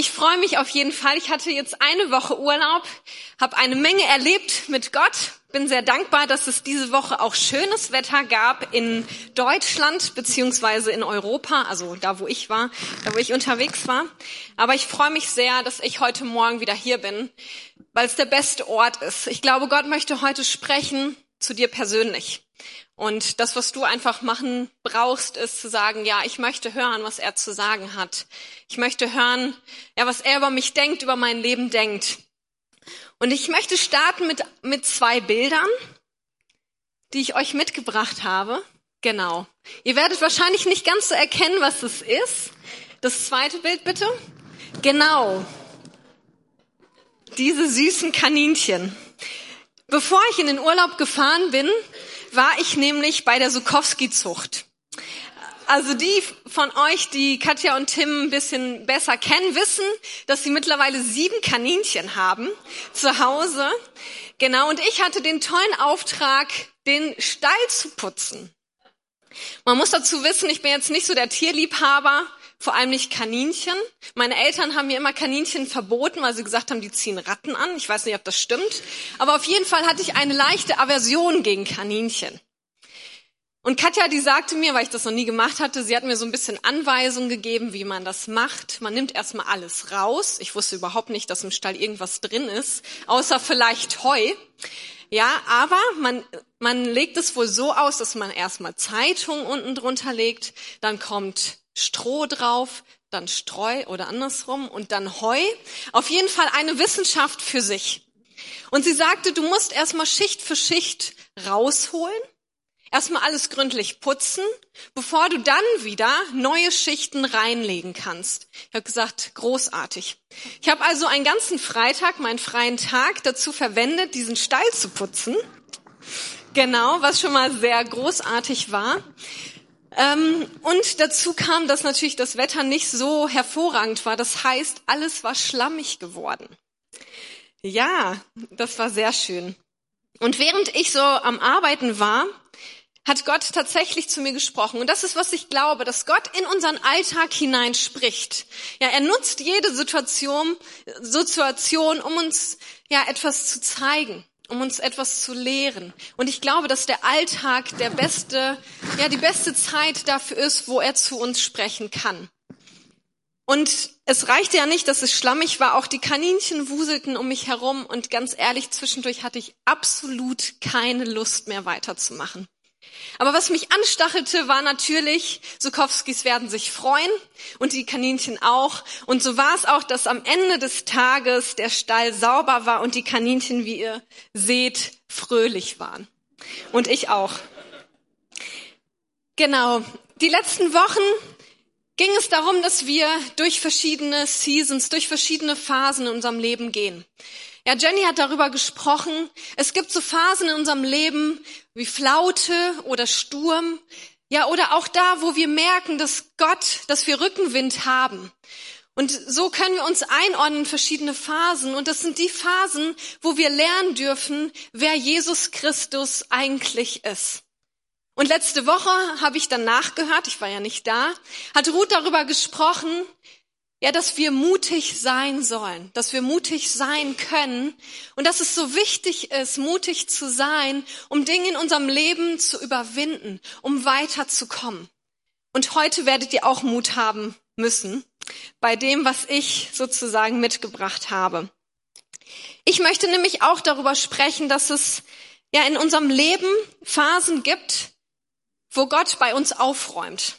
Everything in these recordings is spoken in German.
Ich freue mich auf jeden Fall. Ich hatte jetzt eine Woche Urlaub, habe eine Menge erlebt mit Gott. Bin sehr dankbar, dass es diese Woche auch schönes Wetter gab in Deutschland beziehungsweise in Europa, also da, wo ich war, da, wo ich unterwegs war. Aber ich freue mich sehr, dass ich heute Morgen wieder hier bin, weil es der beste Ort ist. Ich glaube, Gott möchte heute sprechen zu dir persönlich. Und das, was du einfach machen brauchst, ist zu sagen, ja, ich möchte hören, was er zu sagen hat. Ich möchte hören, ja, was er über mich denkt, über mein Leben denkt. Und ich möchte starten mit, mit zwei Bildern, die ich euch mitgebracht habe. Genau. Ihr werdet wahrscheinlich nicht ganz so erkennen, was es ist. Das zweite Bild bitte. Genau. Diese süßen Kaninchen. Bevor ich in den Urlaub gefahren bin, war ich nämlich bei der Sukowski-Zucht. Also die von euch, die Katja und Tim ein bisschen besser kennen, wissen, dass sie mittlerweile sieben Kaninchen haben zu Hause. Genau, und ich hatte den tollen Auftrag, den Stall zu putzen. Man muss dazu wissen, ich bin jetzt nicht so der Tierliebhaber, vor allem nicht Kaninchen. Meine Eltern haben mir immer Kaninchen verboten, weil sie gesagt haben, die ziehen Ratten an. Ich weiß nicht, ob das stimmt. Aber auf jeden Fall hatte ich eine leichte Aversion gegen Kaninchen. Und Katja, die sagte mir, weil ich das noch nie gemacht hatte, sie hat mir so ein bisschen Anweisungen gegeben, wie man das macht. Man nimmt erstmal alles raus. Ich wusste überhaupt nicht, dass im Stall irgendwas drin ist, außer vielleicht Heu. Ja, aber man, man legt es wohl so aus, dass man erstmal Zeitung unten drunter legt, dann kommt Stroh drauf, dann Streu oder andersrum und dann Heu. Auf jeden Fall eine Wissenschaft für sich. Und sie sagte, du musst erstmal Schicht für Schicht rausholen, erstmal alles gründlich putzen, bevor du dann wieder neue Schichten reinlegen kannst. Ich habe gesagt, großartig. Ich habe also einen ganzen Freitag, meinen freien Tag, dazu verwendet, diesen Stall zu putzen. Genau, was schon mal sehr großartig war. Ähm, und dazu kam, dass natürlich das Wetter nicht so hervorragend war. Das heißt, alles war schlammig geworden. Ja, das war sehr schön. Und während ich so am Arbeiten war, hat Gott tatsächlich zu mir gesprochen. Und das ist, was ich glaube, dass Gott in unseren Alltag hinein spricht. Ja, er nutzt jede Situation, Situation, um uns ja etwas zu zeigen um uns etwas zu lehren. Und ich glaube, dass der Alltag der beste, ja, die beste Zeit dafür ist, wo er zu uns sprechen kann. Und es reichte ja nicht, dass es schlammig war, auch die Kaninchen wuselten um mich herum und ganz ehrlich, zwischendurch hatte ich absolut keine Lust mehr weiterzumachen. Aber was mich anstachelte, war natürlich, Sukowskis werden sich freuen und die Kaninchen auch. Und so war es auch, dass am Ende des Tages der Stall sauber war und die Kaninchen, wie ihr seht, fröhlich waren. Und ich auch. Genau. Die letzten Wochen ging es darum, dass wir durch verschiedene Seasons, durch verschiedene Phasen in unserem Leben gehen. Ja, Jenny hat darüber gesprochen. Es gibt so Phasen in unserem Leben wie Flaute oder Sturm. Ja, oder auch da, wo wir merken, dass Gott, dass wir Rückenwind haben. Und so können wir uns einordnen in verschiedene Phasen. Und das sind die Phasen, wo wir lernen dürfen, wer Jesus Christus eigentlich ist. Und letzte Woche habe ich dann nachgehört, ich war ja nicht da, hat Ruth darüber gesprochen, ja, dass wir mutig sein sollen, dass wir mutig sein können und dass es so wichtig ist, mutig zu sein, um Dinge in unserem Leben zu überwinden, um weiterzukommen. Und heute werdet ihr auch Mut haben müssen bei dem, was ich sozusagen mitgebracht habe. Ich möchte nämlich auch darüber sprechen, dass es ja in unserem Leben Phasen gibt, wo Gott bei uns aufräumt.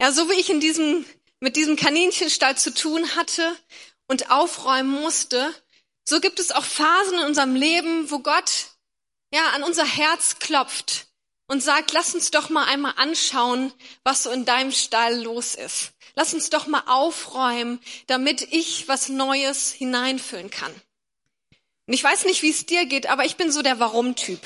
Ja, so wie ich in diesem mit diesem Kaninchenstall zu tun hatte und aufräumen musste, so gibt es auch Phasen in unserem Leben, wo Gott ja an unser Herz klopft und sagt, lass uns doch mal einmal anschauen, was so in deinem Stall los ist. Lass uns doch mal aufräumen, damit ich was Neues hineinfüllen kann. Und ich weiß nicht, wie es dir geht, aber ich bin so der Warum-Typ.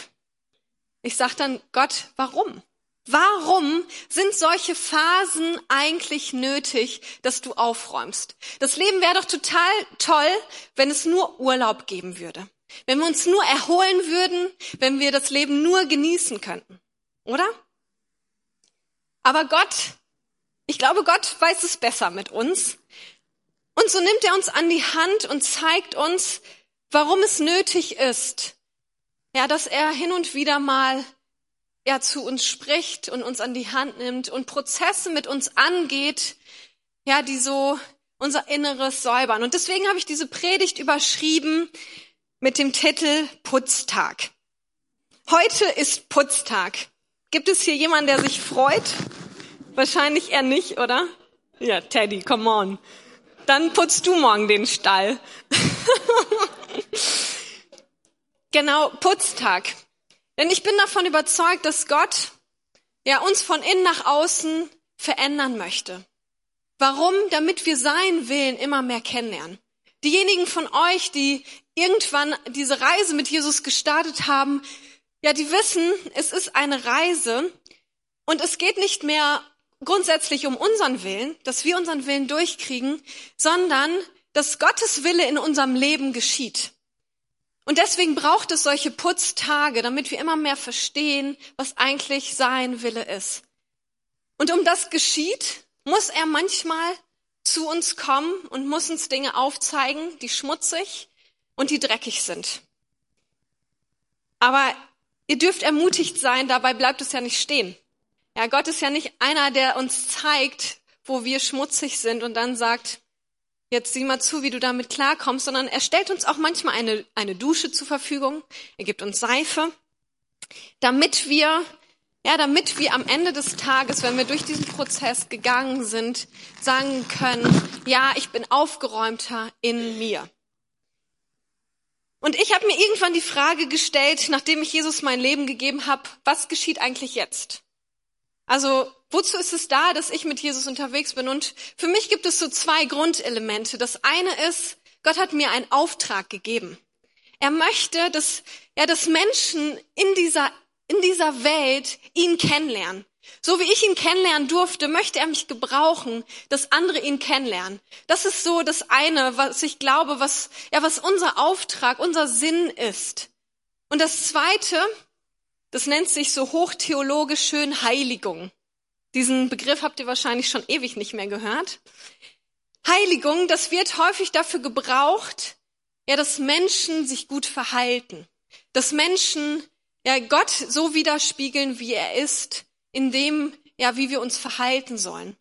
Ich sag dann, Gott, warum? Warum sind solche Phasen eigentlich nötig, dass du aufräumst? Das Leben wäre doch total toll, wenn es nur Urlaub geben würde. Wenn wir uns nur erholen würden, wenn wir das Leben nur genießen könnten. Oder? Aber Gott, ich glaube, Gott weiß es besser mit uns. Und so nimmt er uns an die Hand und zeigt uns, warum es nötig ist, ja, dass er hin und wieder mal ja zu uns spricht und uns an die Hand nimmt und Prozesse mit uns angeht, ja, die so unser Inneres säubern. Und deswegen habe ich diese Predigt überschrieben mit dem Titel Putztag. Heute ist Putztag. Gibt es hier jemanden, der sich freut? Wahrscheinlich eher nicht, oder? Ja, Teddy, come on. Dann putzt du morgen den Stall. genau, Putztag. Denn ich bin davon überzeugt, dass Gott ja uns von innen nach außen verändern möchte. Warum? Damit wir seinen Willen immer mehr kennenlernen. Diejenigen von euch, die irgendwann diese Reise mit Jesus gestartet haben, ja, die wissen, es ist eine Reise und es geht nicht mehr grundsätzlich um unseren Willen, dass wir unseren Willen durchkriegen, sondern dass Gottes Wille in unserem Leben geschieht. Und deswegen braucht es solche Putztage, damit wir immer mehr verstehen, was eigentlich sein Wille ist. Und um das geschieht, muss er manchmal zu uns kommen und muss uns Dinge aufzeigen, die schmutzig und die dreckig sind. Aber ihr dürft ermutigt sein, dabei bleibt es ja nicht stehen. Ja, Gott ist ja nicht einer, der uns zeigt, wo wir schmutzig sind und dann sagt, jetzt sieh mal zu, wie du damit klarkommst, sondern er stellt uns auch manchmal eine, eine Dusche zur Verfügung. Er gibt uns Seife, damit wir ja, damit wir am Ende des Tages, wenn wir durch diesen Prozess gegangen sind, sagen können, ja, ich bin aufgeräumter in mir. Und ich habe mir irgendwann die Frage gestellt, nachdem ich Jesus mein Leben gegeben habe, was geschieht eigentlich jetzt? Also, wozu ist es da, dass ich mit Jesus unterwegs bin? Und für mich gibt es so zwei Grundelemente. Das eine ist, Gott hat mir einen Auftrag gegeben. Er möchte, dass, ja, dass Menschen in dieser in dieser Welt ihn kennenlernen. So wie ich ihn kennenlernen durfte, möchte er mich gebrauchen, dass andere ihn kennenlernen. Das ist so das eine, was ich glaube, was, ja, was unser Auftrag, unser Sinn ist. Und das zweite, das nennt sich so hochtheologisch schön Heiligung. Diesen Begriff habt ihr wahrscheinlich schon ewig nicht mehr gehört. Heiligung, das wird häufig dafür gebraucht, ja, dass Menschen sich gut verhalten, dass Menschen ja, Gott so widerspiegeln, wie er ist, in dem, ja, wie wir uns verhalten sollen.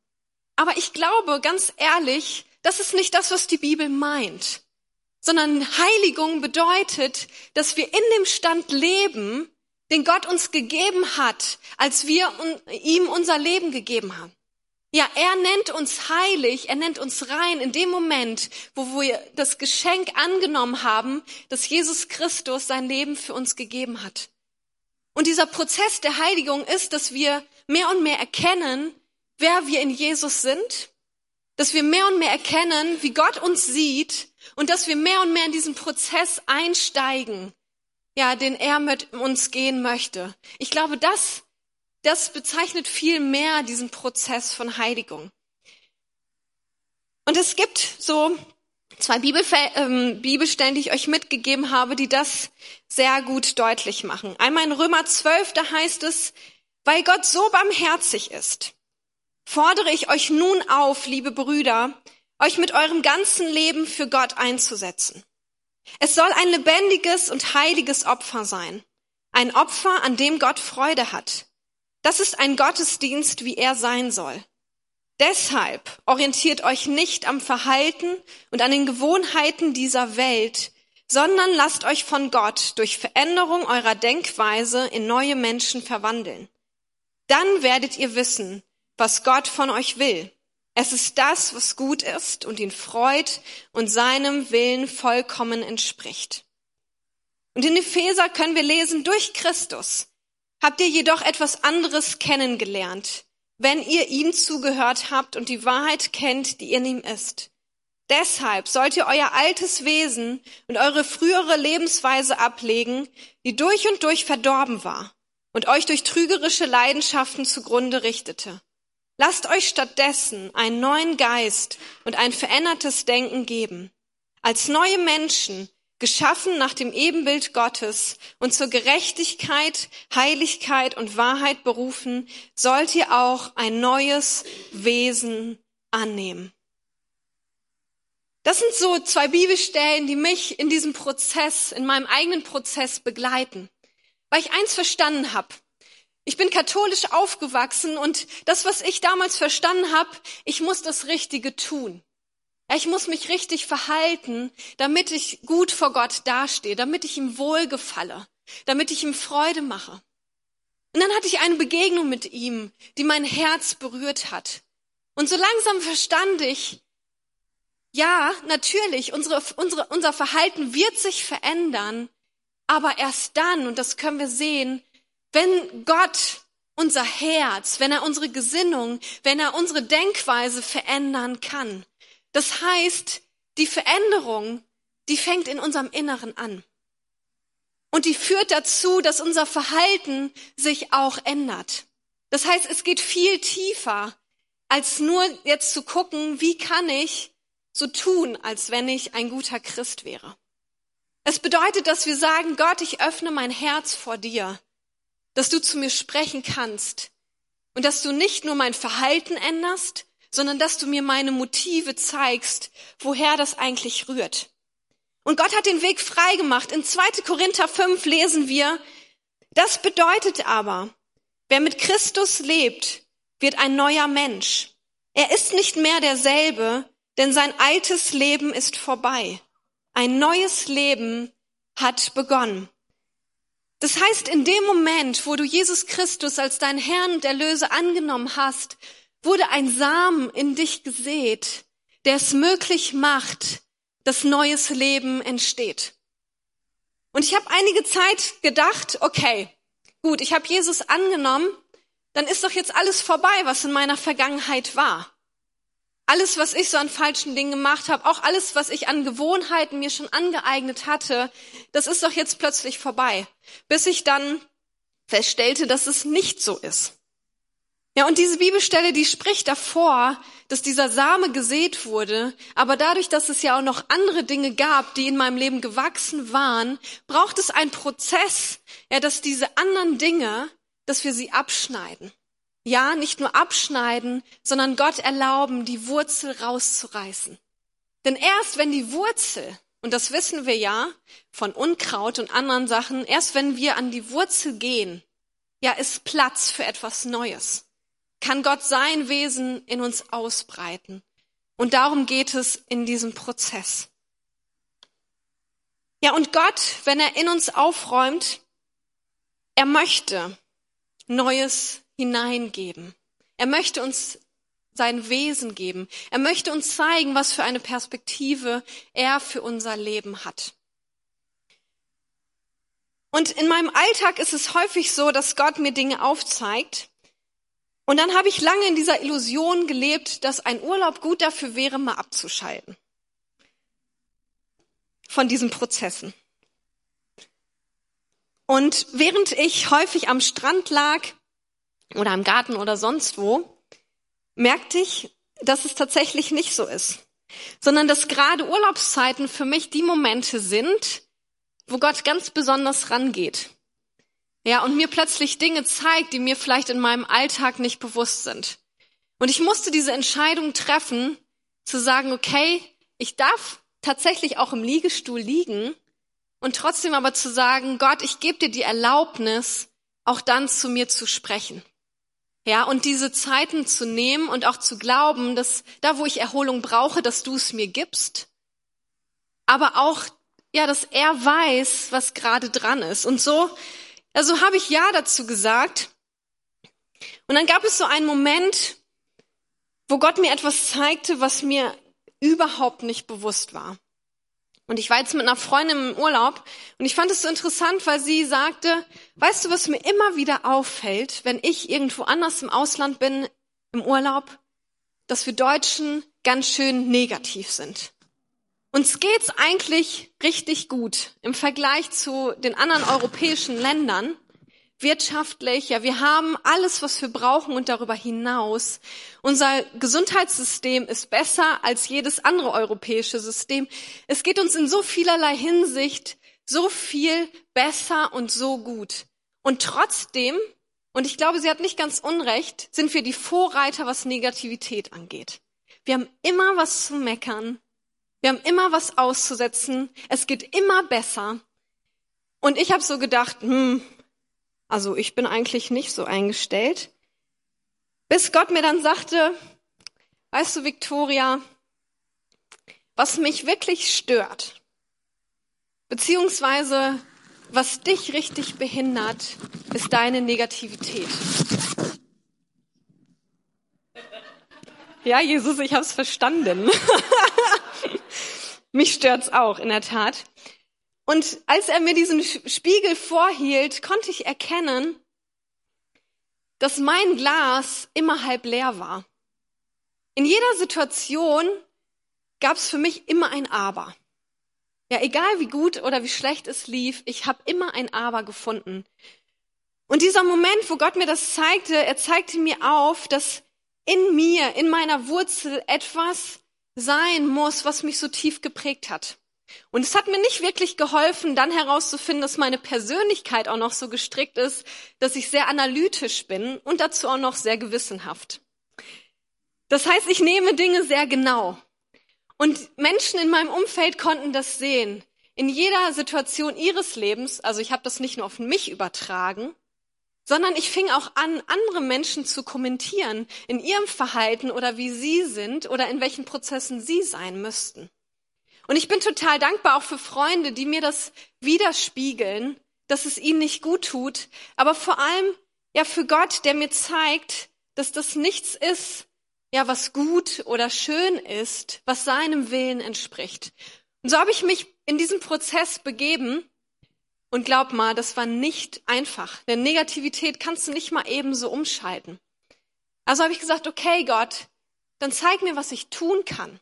Aber ich glaube, ganz ehrlich, das ist nicht das, was die Bibel meint, sondern Heiligung bedeutet, dass wir in dem Stand leben, den Gott uns gegeben hat, als wir ihm unser Leben gegeben haben. Ja, er nennt uns heilig, er nennt uns rein in dem Moment, wo wir das Geschenk angenommen haben, dass Jesus Christus sein Leben für uns gegeben hat. Und dieser Prozess der Heiligung ist, dass wir mehr und mehr erkennen, wer wir in Jesus sind, dass wir mehr und mehr erkennen, wie Gott uns sieht und dass wir mehr und mehr in diesen Prozess einsteigen, ja, den er mit uns gehen möchte. Ich glaube, das, das bezeichnet viel mehr diesen Prozess von Heiligung. Und es gibt so zwei ähm, Bibelstellen, die ich euch mitgegeben habe, die das sehr gut deutlich machen. Einmal in Römer 12, da heißt es, weil Gott so barmherzig ist, fordere ich euch nun auf, liebe Brüder, euch mit eurem ganzen Leben für Gott einzusetzen. Es soll ein lebendiges und heiliges Opfer sein. Ein Opfer, an dem Gott Freude hat. Das ist ein Gottesdienst, wie er sein soll. Deshalb orientiert euch nicht am Verhalten und an den Gewohnheiten dieser Welt, sondern lasst euch von Gott durch Veränderung eurer Denkweise in neue Menschen verwandeln. Dann werdet ihr wissen, was Gott von euch will. Es ist das, was gut ist und ihn freut und seinem Willen vollkommen entspricht. Und in Epheser können wir lesen, durch Christus habt ihr jedoch etwas anderes kennengelernt, wenn ihr ihm zugehört habt und die Wahrheit kennt, die in ihm ist. Deshalb sollt ihr euer altes Wesen und eure frühere Lebensweise ablegen, die durch und durch verdorben war und euch durch trügerische Leidenschaften zugrunde richtete. Lasst euch stattdessen einen neuen Geist und ein verändertes Denken geben. Als neue Menschen geschaffen nach dem Ebenbild Gottes und zur Gerechtigkeit, Heiligkeit und Wahrheit berufen, sollt ihr auch ein neues Wesen annehmen. Das sind so zwei Bibelstellen, die mich in diesem Prozess, in meinem eigenen Prozess begleiten. Weil ich eins verstanden habe. Ich bin katholisch aufgewachsen und das, was ich damals verstanden habe, ich muss das Richtige tun. Ich muss mich richtig verhalten, damit ich gut vor Gott dastehe, damit ich ihm wohlgefalle, damit ich ihm Freude mache. Und dann hatte ich eine Begegnung mit ihm, die mein Herz berührt hat. Und so langsam verstand ich, ja, natürlich, unsere, unsere, unser Verhalten wird sich verändern, aber erst dann, und das können wir sehen, wenn Gott unser Herz, wenn er unsere Gesinnung, wenn er unsere Denkweise verändern kann. Das heißt, die Veränderung, die fängt in unserem Inneren an. Und die führt dazu, dass unser Verhalten sich auch ändert. Das heißt, es geht viel tiefer, als nur jetzt zu gucken, wie kann ich so tun, als wenn ich ein guter Christ wäre. Es bedeutet, dass wir sagen, Gott, ich öffne mein Herz vor dir, dass du zu mir sprechen kannst und dass du nicht nur mein Verhalten änderst, sondern dass du mir meine Motive zeigst, woher das eigentlich rührt. Und Gott hat den Weg frei gemacht. In 2. Korinther 5 lesen wir, das bedeutet aber, wer mit Christus lebt, wird ein neuer Mensch. Er ist nicht mehr derselbe, denn sein altes Leben ist vorbei. Ein neues Leben hat begonnen. Das heißt, in dem Moment, wo du Jesus Christus als dein Herrn und Erlöser angenommen hast, wurde ein Samen in dich gesät, der es möglich macht, dass neues Leben entsteht. Und ich habe einige Zeit gedacht, okay, gut, ich habe Jesus angenommen, dann ist doch jetzt alles vorbei, was in meiner Vergangenheit war. Alles, was ich so an falschen Dingen gemacht habe, auch alles, was ich an Gewohnheiten mir schon angeeignet hatte, das ist doch jetzt plötzlich vorbei. Bis ich dann feststellte, dass es nicht so ist. Ja, und diese Bibelstelle, die spricht davor, dass dieser Same gesät wurde, aber dadurch, dass es ja auch noch andere Dinge gab, die in meinem Leben gewachsen waren, braucht es einen Prozess, ja, dass diese anderen Dinge, dass wir sie abschneiden. Ja, nicht nur abschneiden, sondern Gott erlauben, die Wurzel rauszureißen. Denn erst wenn die Wurzel, und das wissen wir ja von Unkraut und anderen Sachen, erst wenn wir an die Wurzel gehen, ja, ist Platz für etwas Neues. Kann Gott sein Wesen in uns ausbreiten. Und darum geht es in diesem Prozess. Ja, und Gott, wenn er in uns aufräumt, er möchte Neues hineingeben. Er möchte uns sein Wesen geben. Er möchte uns zeigen, was für eine Perspektive er für unser Leben hat. Und in meinem Alltag ist es häufig so, dass Gott mir Dinge aufzeigt. Und dann habe ich lange in dieser Illusion gelebt, dass ein Urlaub gut dafür wäre, mal abzuschalten. Von diesen Prozessen. Und während ich häufig am Strand lag oder im Garten oder sonst wo, merkte ich, dass es tatsächlich nicht so ist, sondern dass gerade Urlaubszeiten für mich die Momente sind, wo Gott ganz besonders rangeht. Ja, und mir plötzlich Dinge zeigt, die mir vielleicht in meinem Alltag nicht bewusst sind. Und ich musste diese Entscheidung treffen, zu sagen, okay, ich darf tatsächlich auch im Liegestuhl liegen und trotzdem aber zu sagen, Gott, ich gebe dir die Erlaubnis, auch dann zu mir zu sprechen. Ja, und diese Zeiten zu nehmen und auch zu glauben, dass da, wo ich Erholung brauche, dass du es mir gibst. Aber auch, ja, dass er weiß, was gerade dran ist. Und so, also habe ich Ja dazu gesagt. Und dann gab es so einen Moment, wo Gott mir etwas zeigte, was mir überhaupt nicht bewusst war. Und ich war jetzt mit einer Freundin im Urlaub und ich fand es so interessant, weil sie sagte, weißt du, was mir immer wieder auffällt, wenn ich irgendwo anders im Ausland bin, im Urlaub, dass wir Deutschen ganz schön negativ sind. Uns geht's eigentlich richtig gut im Vergleich zu den anderen europäischen Ländern wirtschaftlich, ja, wir haben alles, was wir brauchen und darüber hinaus. Unser Gesundheitssystem ist besser als jedes andere europäische System. Es geht uns in so vielerlei Hinsicht so viel besser und so gut. Und trotzdem, und ich glaube, sie hat nicht ganz unrecht, sind wir die Vorreiter, was Negativität angeht. Wir haben immer was zu meckern. Wir haben immer was auszusetzen. Es geht immer besser. Und ich habe so gedacht, hm, also ich bin eigentlich nicht so eingestellt. Bis Gott mir dann sagte, weißt du, Victoria, was mich wirklich stört, beziehungsweise was dich richtig behindert, ist deine Negativität. Ja, Jesus, ich habe es verstanden. Mich stört's auch, in der Tat. Und als er mir diesen Spiegel vorhielt, konnte ich erkennen, dass mein Glas immer halb leer war. In jeder Situation gab es für mich immer ein Aber. Ja, egal wie gut oder wie schlecht es lief, ich habe immer ein Aber gefunden. Und dieser Moment, wo Gott mir das zeigte, er zeigte mir auf, dass in mir, in meiner Wurzel etwas sein muss, was mich so tief geprägt hat. Und es hat mir nicht wirklich geholfen, dann herauszufinden, dass meine Persönlichkeit auch noch so gestrickt ist, dass ich sehr analytisch bin und dazu auch noch sehr gewissenhaft. Das heißt, ich nehme Dinge sehr genau. Und Menschen in meinem Umfeld konnten das sehen. In jeder Situation ihres Lebens, also ich habe das nicht nur auf mich übertragen, sondern ich fing auch an, andere Menschen zu kommentieren in ihrem Verhalten oder wie sie sind oder in welchen Prozessen sie sein müssten. Und ich bin total dankbar auch für Freunde, die mir das widerspiegeln, dass es ihnen nicht gut tut, aber vor allem ja für Gott, der mir zeigt, dass das nichts ist, ja, was gut oder schön ist, was seinem Willen entspricht. Und so habe ich mich in diesem Prozess begeben und glaub mal, das war nicht einfach. Denn Negativität kannst du nicht mal eben so umschalten. Also habe ich gesagt, okay, Gott, dann zeig mir, was ich tun kann.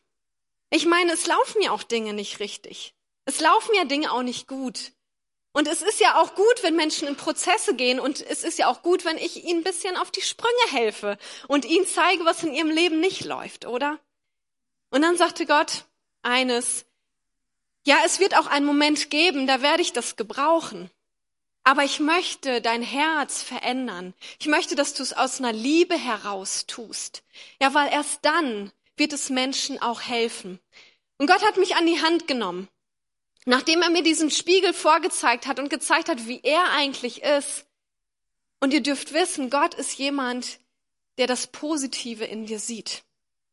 Ich meine, es laufen ja auch Dinge nicht richtig. Es laufen ja Dinge auch nicht gut. Und es ist ja auch gut, wenn Menschen in Prozesse gehen und es ist ja auch gut, wenn ich ihnen ein bisschen auf die Sprünge helfe und ihnen zeige, was in ihrem Leben nicht läuft, oder? Und dann sagte Gott eines, ja, es wird auch einen Moment geben, da werde ich das gebrauchen. Aber ich möchte dein Herz verändern. Ich möchte, dass du es aus einer Liebe heraus tust. Ja, weil erst dann wird es Menschen auch helfen. Und Gott hat mich an die Hand genommen. Nachdem er mir diesen Spiegel vorgezeigt hat und gezeigt hat, wie er eigentlich ist. Und ihr dürft wissen, Gott ist jemand, der das Positive in dir sieht.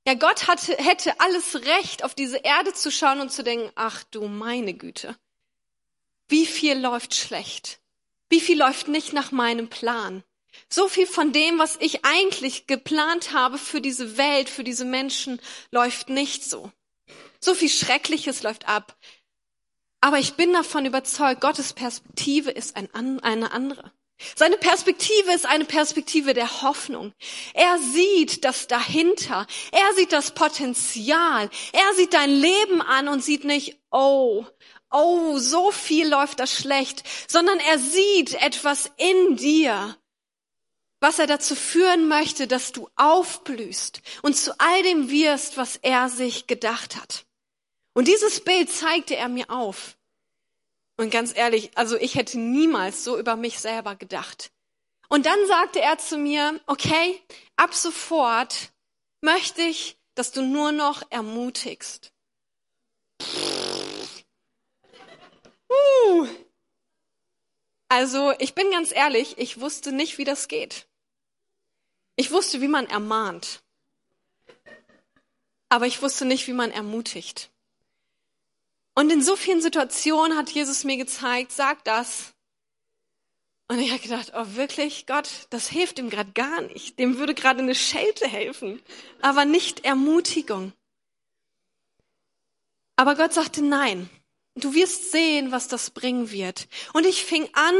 Ja, Gott hatte, hätte alles Recht, auf diese Erde zu schauen und zu denken, ach du meine Güte, wie viel läuft schlecht? Wie viel läuft nicht nach meinem Plan? So viel von dem, was ich eigentlich geplant habe für diese Welt, für diese Menschen, läuft nicht so. So viel Schreckliches läuft ab. Aber ich bin davon überzeugt, Gottes Perspektive ist ein, eine andere. Seine Perspektive ist eine Perspektive der Hoffnung. Er sieht das dahinter. Er sieht das Potenzial. Er sieht dein Leben an und sieht nicht, oh, oh, so viel läuft das schlecht, sondern er sieht etwas in dir, was er dazu führen möchte, dass du aufblühst und zu all dem wirst, was er sich gedacht hat. Und dieses Bild zeigte er mir auf. Und ganz ehrlich, also ich hätte niemals so über mich selber gedacht. Und dann sagte er zu mir, okay, ab sofort möchte ich, dass du nur noch ermutigst. Uh. Also ich bin ganz ehrlich, ich wusste nicht, wie das geht. Ich wusste, wie man ermahnt. Aber ich wusste nicht, wie man ermutigt. Und in so vielen Situationen hat Jesus mir gezeigt, sag das. Und ich habe gedacht, oh wirklich, Gott, das hilft ihm gerade gar nicht. Dem würde gerade eine Schelte helfen, aber nicht Ermutigung. Aber Gott sagte, nein, du wirst sehen, was das bringen wird. Und ich fing an,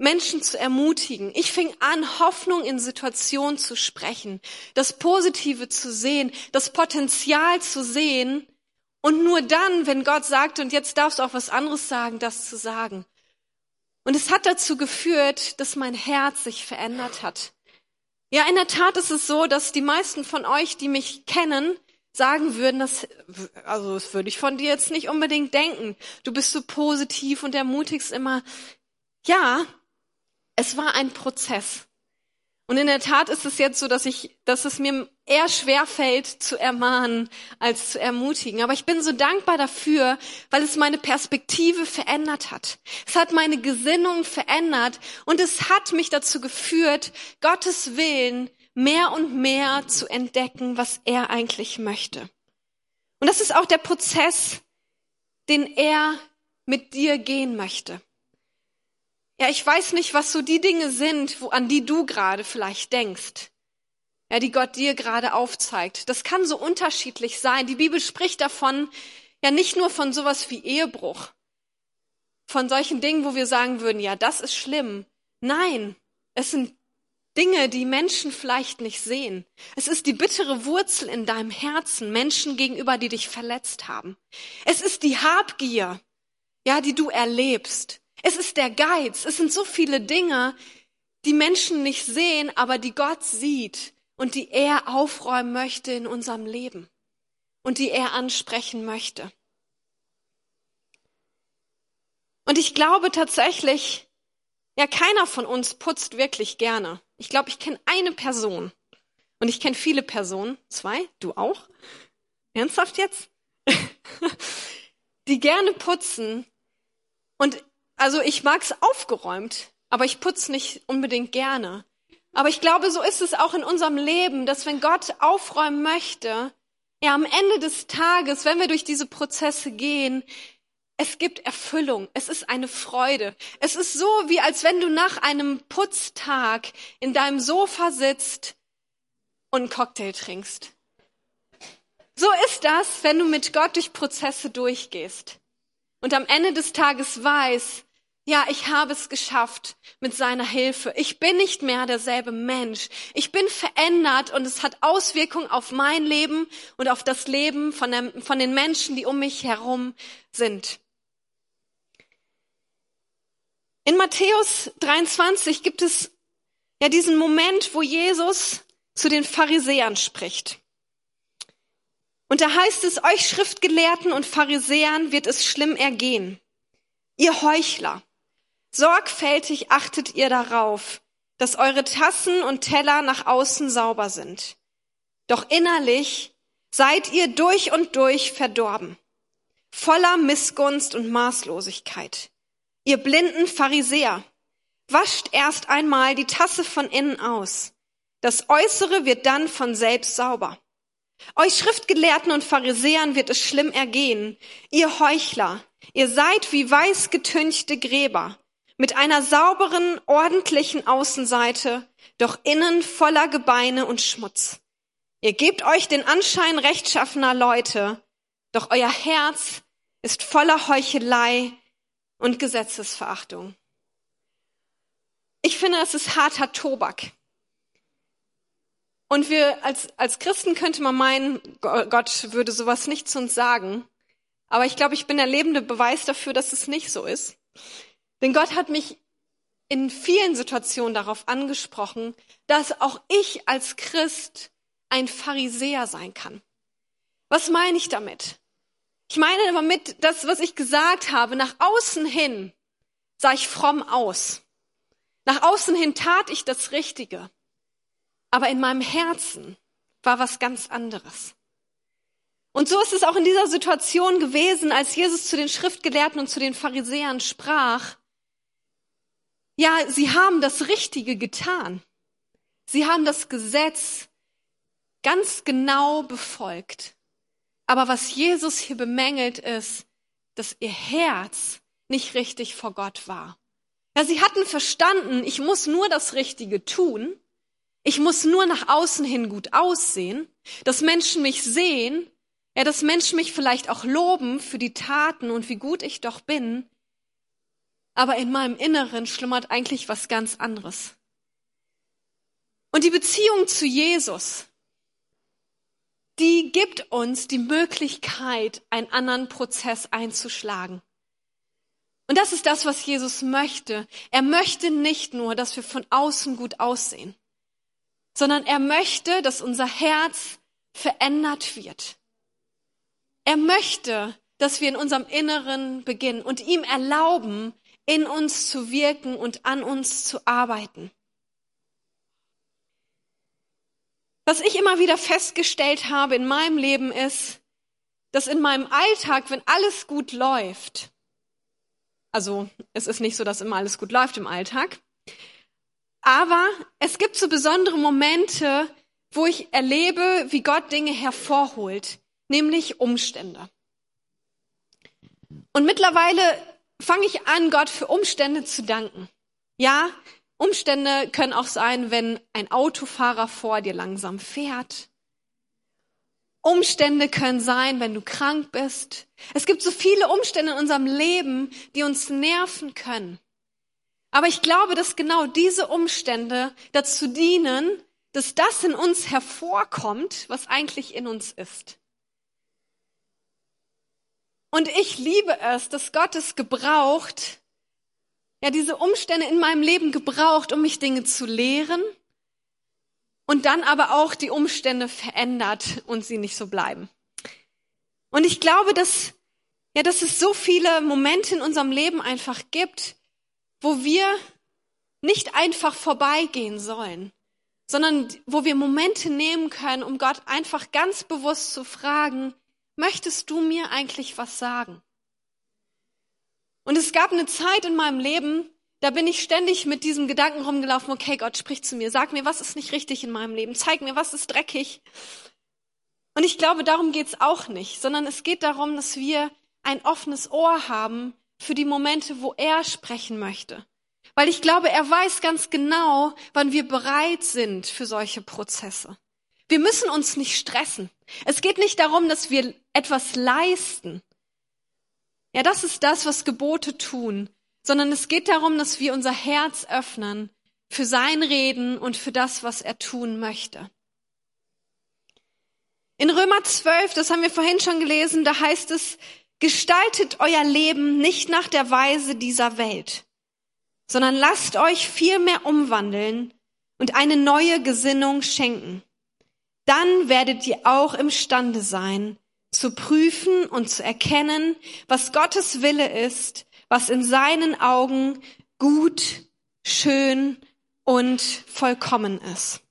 Menschen zu ermutigen. Ich fing an, Hoffnung in Situationen zu sprechen, das Positive zu sehen, das Potenzial zu sehen und nur dann, wenn Gott sagte, und jetzt darfst du auch was anderes sagen, das zu sagen. Und es hat dazu geführt, dass mein Herz sich verändert hat. Ja, in der Tat ist es so, dass die meisten von euch, die mich kennen, sagen würden, dass, also das würde ich von dir jetzt nicht unbedingt denken. Du bist so positiv und ermutigst immer. Ja, es war ein Prozess. Und in der Tat ist es jetzt so, dass ich, dass es mir eher schwer fällt zu ermahnen als zu ermutigen. Aber ich bin so dankbar dafür, weil es meine Perspektive verändert hat. Es hat meine Gesinnung verändert und es hat mich dazu geführt, Gottes Willen mehr und mehr zu entdecken, was er eigentlich möchte. Und das ist auch der Prozess, den er mit dir gehen möchte. Ja, ich weiß nicht, was so die Dinge sind, wo, an die du gerade vielleicht denkst. Ja, die Gott dir gerade aufzeigt. Das kann so unterschiedlich sein. Die Bibel spricht davon, ja nicht nur von sowas wie Ehebruch, von solchen Dingen, wo wir sagen würden, ja, das ist schlimm. Nein, es sind Dinge, die Menschen vielleicht nicht sehen. Es ist die bittere Wurzel in deinem Herzen, Menschen gegenüber, die dich verletzt haben. Es ist die Habgier, ja, die du erlebst. Es ist der Geiz. Es sind so viele Dinge, die Menschen nicht sehen, aber die Gott sieht und die er aufräumen möchte in unserem Leben und die er ansprechen möchte. Und ich glaube tatsächlich, ja, keiner von uns putzt wirklich gerne. Ich glaube, ich kenne eine Person. Und ich kenne viele Personen. Zwei? Du auch? Ernsthaft jetzt? die gerne putzen. Und also ich mag's aufgeräumt, aber ich putze nicht unbedingt gerne. Aber ich glaube, so ist es auch in unserem Leben, dass wenn Gott aufräumen möchte, ja, am Ende des Tages, wenn wir durch diese Prozesse gehen, es gibt Erfüllung. Es ist eine Freude. Es ist so, wie als wenn du nach einem Putztag in deinem Sofa sitzt und einen Cocktail trinkst. So ist das, wenn du mit Gott durch Prozesse durchgehst und am Ende des Tages weißt, ja, ich habe es geschafft mit seiner Hilfe. Ich bin nicht mehr derselbe Mensch. Ich bin verändert und es hat Auswirkungen auf mein Leben und auf das Leben von, der, von den Menschen, die um mich herum sind. In Matthäus 23 gibt es ja diesen Moment, wo Jesus zu den Pharisäern spricht. Und da heißt es, euch Schriftgelehrten und Pharisäern wird es schlimm ergehen. Ihr Heuchler, sorgfältig achtet ihr darauf, dass eure Tassen und Teller nach außen sauber sind. Doch innerlich seid ihr durch und durch verdorben, voller Missgunst und Maßlosigkeit. Ihr blinden Pharisäer, wascht erst einmal die Tasse von innen aus. Das Äußere wird dann von selbst sauber. Euch Schriftgelehrten und Pharisäern wird es schlimm ergehen. Ihr Heuchler, ihr seid wie weiß getünchte Gräber, mit einer sauberen, ordentlichen Außenseite, doch innen voller Gebeine und Schmutz. Ihr gebt euch den Anschein rechtschaffener Leute, doch euer Herz ist voller Heuchelei und Gesetzesverachtung. Ich finde, es ist harter Tobak. Und wir als, als Christen könnte man meinen, Gott würde sowas nicht zu uns sagen. Aber ich glaube, ich bin der lebende Beweis dafür, dass es nicht so ist. Denn Gott hat mich in vielen Situationen darauf angesprochen, dass auch ich als Christ ein Pharisäer sein kann. Was meine ich damit? Ich meine immer mit, das, was ich gesagt habe, nach außen hin sah ich fromm aus. Nach außen hin tat ich das Richtige. Aber in meinem Herzen war was ganz anderes. Und so ist es auch in dieser Situation gewesen, als Jesus zu den Schriftgelehrten und zu den Pharisäern sprach. Ja, sie haben das Richtige getan. Sie haben das Gesetz ganz genau befolgt. Aber was Jesus hier bemängelt ist, dass ihr Herz nicht richtig vor Gott war. Ja, sie hatten verstanden, ich muss nur das Richtige tun. Ich muss nur nach außen hin gut aussehen, dass Menschen mich sehen, ja, dass Menschen mich vielleicht auch loben für die Taten und wie gut ich doch bin. Aber in meinem Inneren schlummert eigentlich was ganz anderes. Und die Beziehung zu Jesus, die gibt uns die Möglichkeit, einen anderen Prozess einzuschlagen. Und das ist das, was Jesus möchte. Er möchte nicht nur, dass wir von außen gut aussehen, sondern er möchte, dass unser Herz verändert wird. Er möchte, dass wir in unserem Inneren beginnen und ihm erlauben, in uns zu wirken und an uns zu arbeiten. Was ich immer wieder festgestellt habe in meinem Leben ist, dass in meinem Alltag, wenn alles gut läuft, also es ist nicht so, dass immer alles gut läuft im Alltag, aber es gibt so besondere Momente, wo ich erlebe, wie Gott Dinge hervorholt, nämlich Umstände. Und mittlerweile fange ich an, Gott für Umstände zu danken. Ja, Umstände können auch sein, wenn ein Autofahrer vor dir langsam fährt. Umstände können sein, wenn du krank bist. Es gibt so viele Umstände in unserem Leben, die uns nerven können. Aber ich glaube, dass genau diese Umstände dazu dienen, dass das in uns hervorkommt, was eigentlich in uns ist. Und ich liebe es, dass Gott es gebraucht, ja, diese Umstände in meinem Leben gebraucht, um mich Dinge zu lehren und dann aber auch die Umstände verändert und sie nicht so bleiben. Und ich glaube, dass, ja, dass es so viele Momente in unserem Leben einfach gibt, wo wir nicht einfach vorbeigehen sollen, sondern wo wir Momente nehmen können, um Gott einfach ganz bewusst zu fragen, möchtest du mir eigentlich was sagen? Und es gab eine Zeit in meinem Leben, da bin ich ständig mit diesem Gedanken rumgelaufen, okay, Gott, sprich zu mir, sag mir, was ist nicht richtig in meinem Leben, zeig mir, was ist dreckig. Und ich glaube, darum geht's auch nicht, sondern es geht darum, dass wir ein offenes Ohr haben für die Momente, wo er sprechen möchte. Weil ich glaube, er weiß ganz genau, wann wir bereit sind für solche Prozesse. Wir müssen uns nicht stressen. Es geht nicht darum, dass wir etwas leisten. Ja, das ist das, was Gebote tun, sondern es geht darum, dass wir unser Herz öffnen für sein Reden und für das, was er tun möchte. In Römer 12, das haben wir vorhin schon gelesen, da heißt es, gestaltet euer Leben nicht nach der Weise dieser Welt, sondern lasst euch vielmehr umwandeln und eine neue Gesinnung schenken. Dann werdet ihr auch imstande sein, zu prüfen und zu erkennen, was Gottes Wille ist, was in seinen Augen gut, schön und vollkommen ist.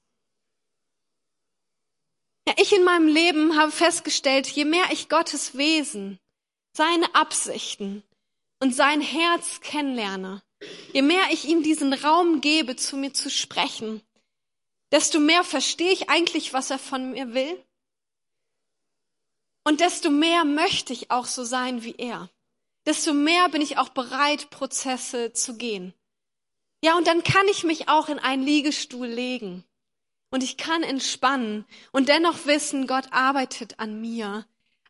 Ja, ich in meinem Leben habe festgestellt, je mehr ich Gottes Wesen, seine Absichten und sein Herz kennenlerne, Je mehr ich ihm diesen Raum gebe, zu mir zu sprechen, desto mehr verstehe ich eigentlich, was er von mir will. Und desto mehr möchte ich auch so sein wie er. Desto mehr bin ich auch bereit, Prozesse zu gehen. Ja, und dann kann ich mich auch in einen Liegestuhl legen. Und ich kann entspannen und dennoch wissen, Gott arbeitet an mir.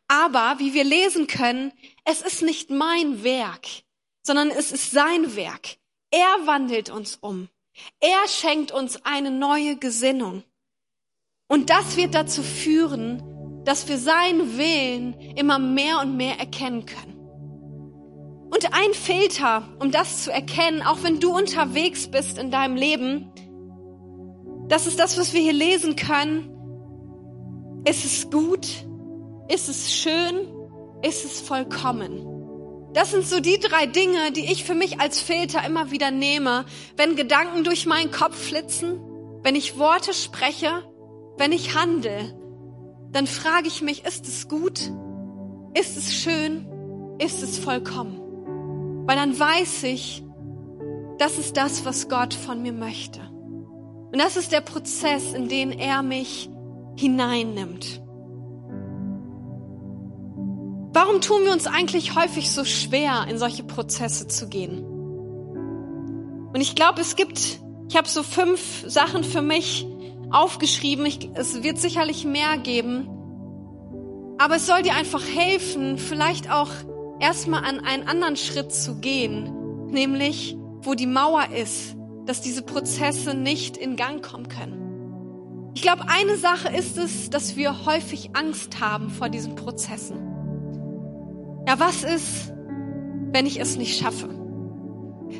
Aber, wie wir lesen können, es ist nicht mein Werk sondern es ist sein Werk. Er wandelt uns um. Er schenkt uns eine neue Gesinnung. Und das wird dazu führen, dass wir seinen Willen immer mehr und mehr erkennen können. Und ein Filter, um das zu erkennen, auch wenn du unterwegs bist in deinem Leben, das ist das, was wir hier lesen können. Ist es gut? Ist es schön? Ist es vollkommen? Das sind so die drei Dinge, die ich für mich als Filter immer wieder nehme, wenn Gedanken durch meinen Kopf flitzen, wenn ich Worte spreche, wenn ich handle. Dann frage ich mich, ist es gut? Ist es schön? Ist es vollkommen? Weil dann weiß ich, das ist das, was Gott von mir möchte. Und das ist der Prozess, in den er mich hineinnimmt. Warum tun wir uns eigentlich häufig so schwer, in solche Prozesse zu gehen? Und ich glaube, es gibt, ich habe so fünf Sachen für mich aufgeschrieben. Ich, es wird sicherlich mehr geben. Aber es soll dir einfach helfen, vielleicht auch erstmal an einen anderen Schritt zu gehen, nämlich wo die Mauer ist, dass diese Prozesse nicht in Gang kommen können. Ich glaube, eine Sache ist es, dass wir häufig Angst haben vor diesen Prozessen. Ja, was ist, wenn ich es nicht schaffe?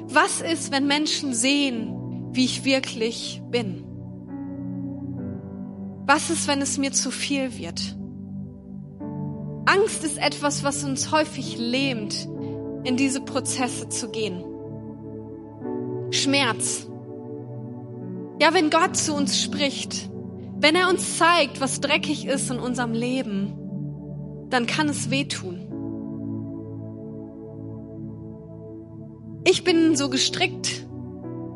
Was ist, wenn Menschen sehen, wie ich wirklich bin? Was ist, wenn es mir zu viel wird? Angst ist etwas, was uns häufig lähmt, in diese Prozesse zu gehen. Schmerz. Ja, wenn Gott zu uns spricht, Wenn er uns zeigt, was dreckig ist in unserem Leben, dann kann es wehtun. Ich bin so gestrickt,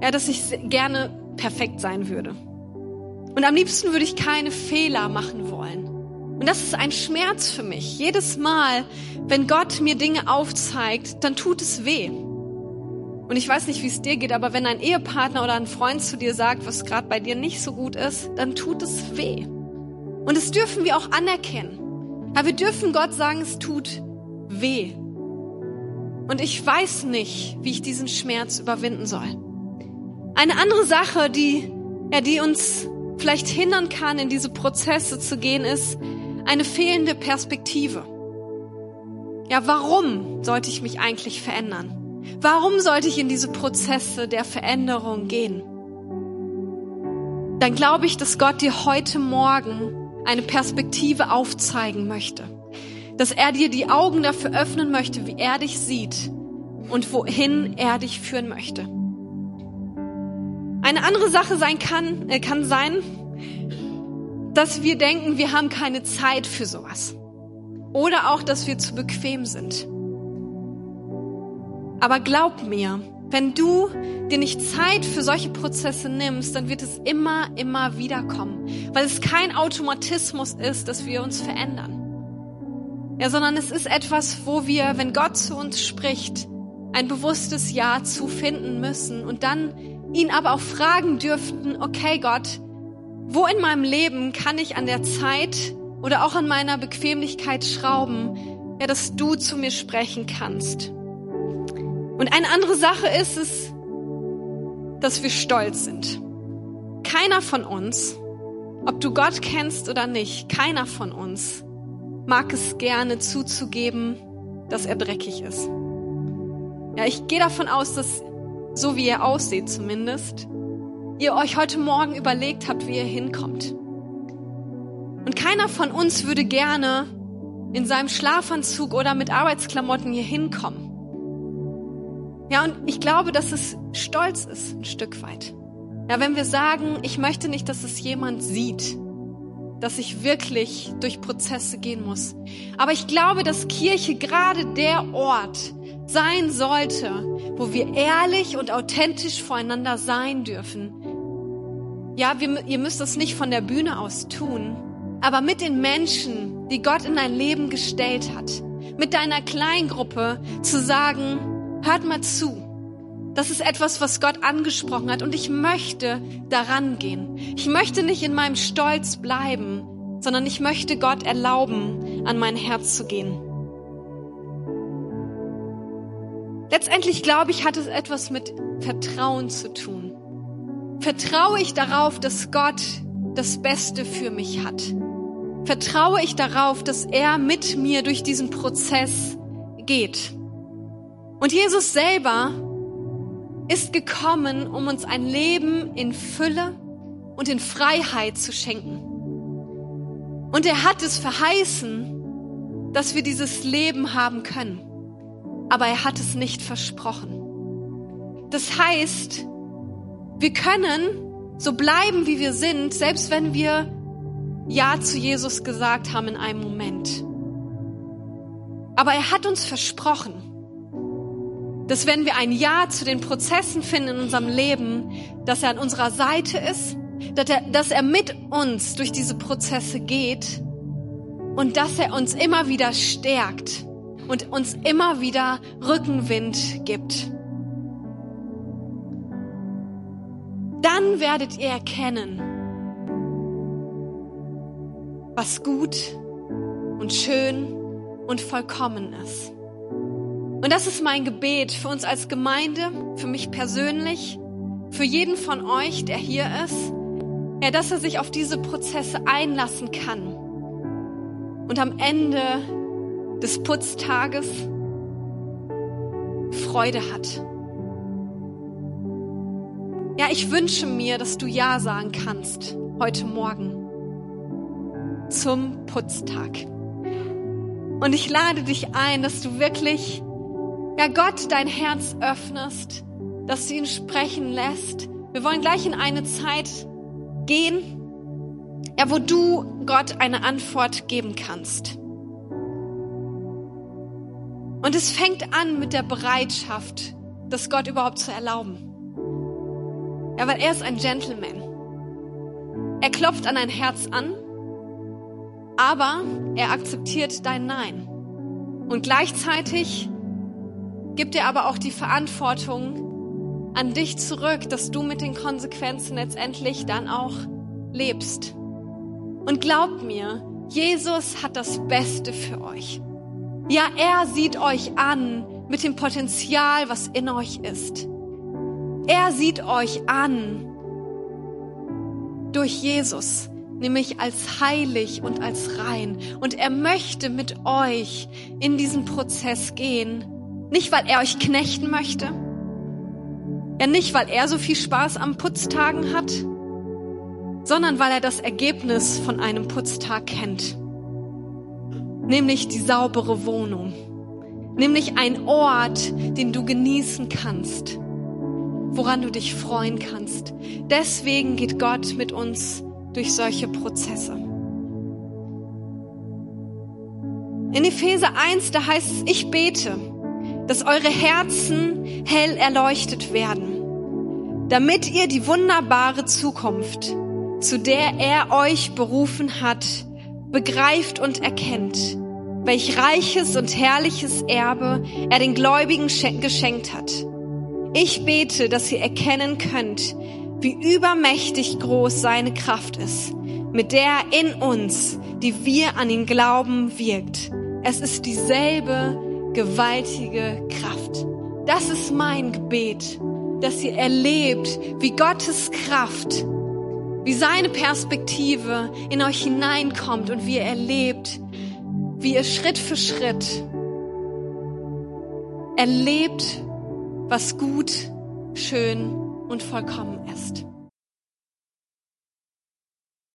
ja, dass ich gerne perfekt sein würde. Und am liebsten würde ich keine Fehler machen wollen. Und das ist ein Schmerz für mich. Jedes Mal, wenn Gott mir Dinge aufzeigt, dann tut es weh. Und ich weiß nicht, wie es dir geht, aber wenn ein Ehepartner oder ein Freund zu dir sagt, was gerade bei dir nicht so gut ist, dann tut es weh. Und das dürfen wir auch anerkennen. Aber wir dürfen Gott sagen, es tut weh. Und ich weiß nicht, wie ich diesen Schmerz überwinden soll. Eine andere Sache, die, ja, die uns vielleicht hindern kann, in diese Prozesse zu gehen, ist eine fehlende Perspektive. Ja, warum sollte ich mich eigentlich verändern? Warum sollte ich in diese Prozesse der Veränderung gehen? Dann glaube ich, dass Gott dir heute Morgen eine Perspektive aufzeigen möchte. Dass er dir die Augen dafür öffnen möchte, wie er dich sieht und wohin er dich führen möchte. Eine andere Sache sein kann, äh, kann sein, dass wir denken, wir haben keine Zeit für sowas. Oder auch, dass wir zu bequem sind. Aber glaub mir, wenn du dir nicht Zeit für solche Prozesse nimmst, dann wird es immer, immer wieder kommen. Weil es kein Automatismus ist, dass wir uns verändern. Ja, sondern es ist etwas, wo wir, wenn Gott zu uns spricht, ein bewusstes Ja zu finden müssen und dann ihn aber auch fragen dürften, okay Gott, wo in meinem Leben kann ich an der Zeit oder auch an meiner Bequemlichkeit schrauben, ja, dass du zu mir sprechen kannst. Und eine andere Sache ist es, dass wir stolz sind. Keiner von uns, ob du Gott kennst oder nicht, keiner von uns mag es gerne zuzugeben, dass er dreckig ist. Ja, ich gehe davon aus, dass so wie ihr aussieht zumindest, ihr euch heute Morgen überlegt habt, wie ihr hinkommt. Und keiner von uns würde gerne in seinem Schlafanzug oder mit Arbeitsklamotten hier hinkommen. Ja, und ich glaube, dass es stolz ist, ein Stück weit. Ja, wenn wir sagen, ich möchte nicht, dass es jemand sieht, dass ich wirklich durch Prozesse gehen muss. Aber ich glaube, dass Kirche gerade der Ort sein sollte, wo wir ehrlich und authentisch voreinander sein dürfen. Ja, wir, ihr müsst das nicht von der Bühne aus tun, aber mit den Menschen, die Gott in dein Leben gestellt hat, mit deiner Kleingruppe zu sagen, Hört mal zu. Das ist etwas, was Gott angesprochen hat und ich möchte daran gehen. Ich möchte nicht in meinem Stolz bleiben, sondern ich möchte Gott erlauben, an mein Herz zu gehen. Letztendlich glaube ich, hat es etwas mit Vertrauen zu tun. Vertraue ich darauf, dass Gott das Beste für mich hat? Vertraue ich darauf, dass er mit mir durch diesen Prozess geht? Und Jesus selber ist gekommen, um uns ein Leben in Fülle und in Freiheit zu schenken. Und er hat es verheißen, dass wir dieses Leben haben können. Aber er hat es nicht versprochen. Das heißt, wir können so bleiben, wie wir sind, selbst wenn wir Ja zu Jesus gesagt haben in einem Moment. Aber er hat uns versprochen, dass wenn wir ein Ja zu den Prozessen finden in unserem Leben, dass er an unserer Seite ist, dass er, dass er mit uns durch diese Prozesse geht und dass er uns immer wieder stärkt und uns immer wieder Rückenwind gibt. Dann werdet ihr erkennen, was gut und schön und vollkommen ist. Und das ist mein Gebet für uns als Gemeinde, für mich persönlich, für jeden von euch, der hier ist, ja, dass er sich auf diese Prozesse einlassen kann und am Ende des Putztages Freude hat. Ja, ich wünsche mir, dass du Ja sagen kannst heute Morgen zum Putztag. Und ich lade dich ein, dass du wirklich ja, Gott dein Herz öffnest, dass du ihn sprechen lässt. Wir wollen gleich in eine Zeit gehen, Ja, wo du Gott eine Antwort geben kannst. Und es fängt an mit der Bereitschaft, das Gott überhaupt zu erlauben. Ja, weil er ist ein Gentleman. Er klopft an dein Herz an, aber er akzeptiert dein Nein. Und gleichzeitig gibt er aber auch die Verantwortung an dich zurück, dass du mit den Konsequenzen letztendlich dann auch lebst. Und glaubt mir, Jesus hat das Beste für euch. Ja, er sieht euch an mit dem Potenzial, was in euch ist. Er sieht euch an durch Jesus, nämlich als heilig und als rein. Und er möchte mit euch in diesen Prozess gehen. Nicht, weil er euch knechten möchte. Ja, nicht, weil er so viel Spaß am Putztagen hat, sondern weil er das Ergebnis von einem Putztag kennt. Nämlich die saubere Wohnung. Nämlich ein Ort, den du genießen kannst. Woran du dich freuen kannst. Deswegen geht Gott mit uns durch solche Prozesse. In Epheser 1, da heißt es, ich bete, dass eure Herzen hell erleuchtet werden, damit ihr die wunderbare Zukunft, zu der er euch berufen hat, begreift und erkennt, welch reiches und herrliches Erbe er den Gläubigen geschenkt hat. Ich bete, dass ihr erkennen könnt, wie übermächtig groß seine Kraft ist, mit der in uns, die wir an ihn glauben, wirkt. Es ist dieselbe gewaltige Kraft. Das ist mein Gebet, dass ihr erlebt, wie Gottes Kraft wie seine Perspektive in euch hineinkommt und wie ihr erlebt, wie ihr Schritt für Schritt erlebt, was gut, schön und vollkommen ist.